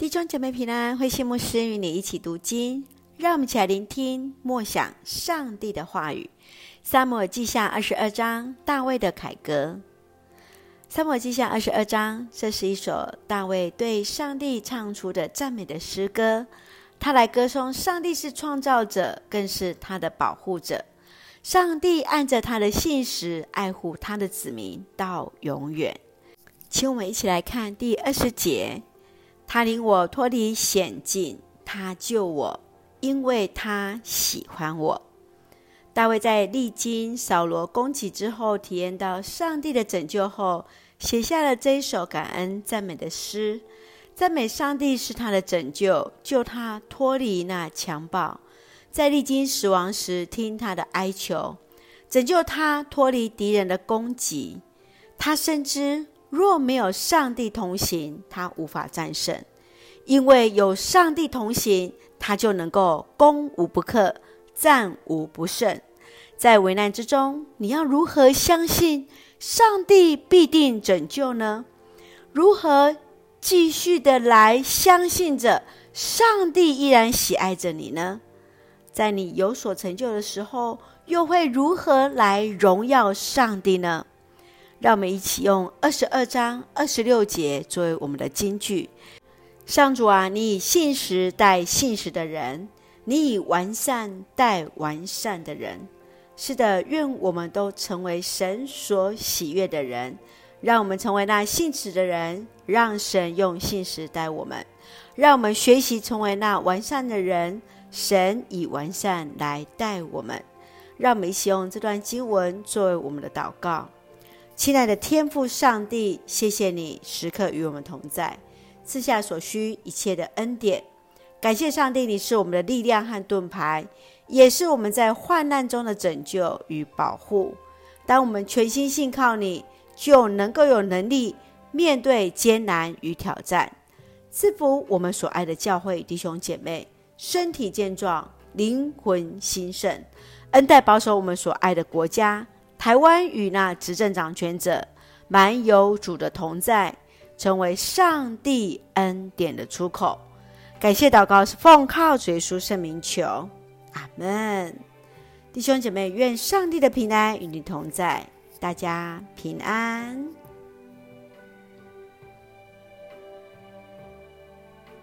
弟兄姐妹平安，慧馨牧师与你一起读经，让我们一起来聆听默想上帝的话语。撒母耳记下二十二章，大卫的凯歌。撒母耳记下二十二章，这是一首大卫对上帝唱出的赞美的诗歌。他来歌颂上帝是创造者，更是他的保护者。上帝按着他的信实爱护他的子民到永远。请我们一起来看第二十节。他领我脱离险境，他救我，因为他喜欢我。大卫在历经扫罗攻击之后，体验到上帝的拯救后，写下了这一首感恩赞美的诗，赞美上帝是他的拯救，救他脱离那强暴，在历经死亡时听他的哀求，拯救他脱离敌人的攻击。他深知。若没有上帝同行，他无法战胜；因为有上帝同行，他就能够攻无不克，战无不胜。在危难之中，你要如何相信上帝必定拯救呢？如何继续的来相信着上帝依然喜爱着你呢？在你有所成就的时候，又会如何来荣耀上帝呢？让我们一起用二十二章二十六节作为我们的金句。上主啊，你以信实待信实的人，你以完善待完善的人。是的，愿我们都成为神所喜悦的人。让我们成为那信实的人，让神用信实待我们。让我们学习成为那完善的人，神以完善来待我们。让我们一起用这段经文作为我们的祷告。亲爱的天父上帝，谢谢你时刻与我们同在，赐下所需一切的恩典。感谢上帝，你是我们的力量和盾牌，也是我们在患难中的拯救与保护。当我们全心信靠你，就能够有能力面对艰难与挑战。赐福我们所爱的教会弟兄姐妹，身体健壮，灵魂兴盛，恩待保守我们所爱的国家。台湾与那执政掌权者，蛮有主的同在，成为上帝恩典的出口。感谢祷告是奉靠主耶稣圣名求，阿门。弟兄姐妹，愿上帝的平安与你同在，大家平安。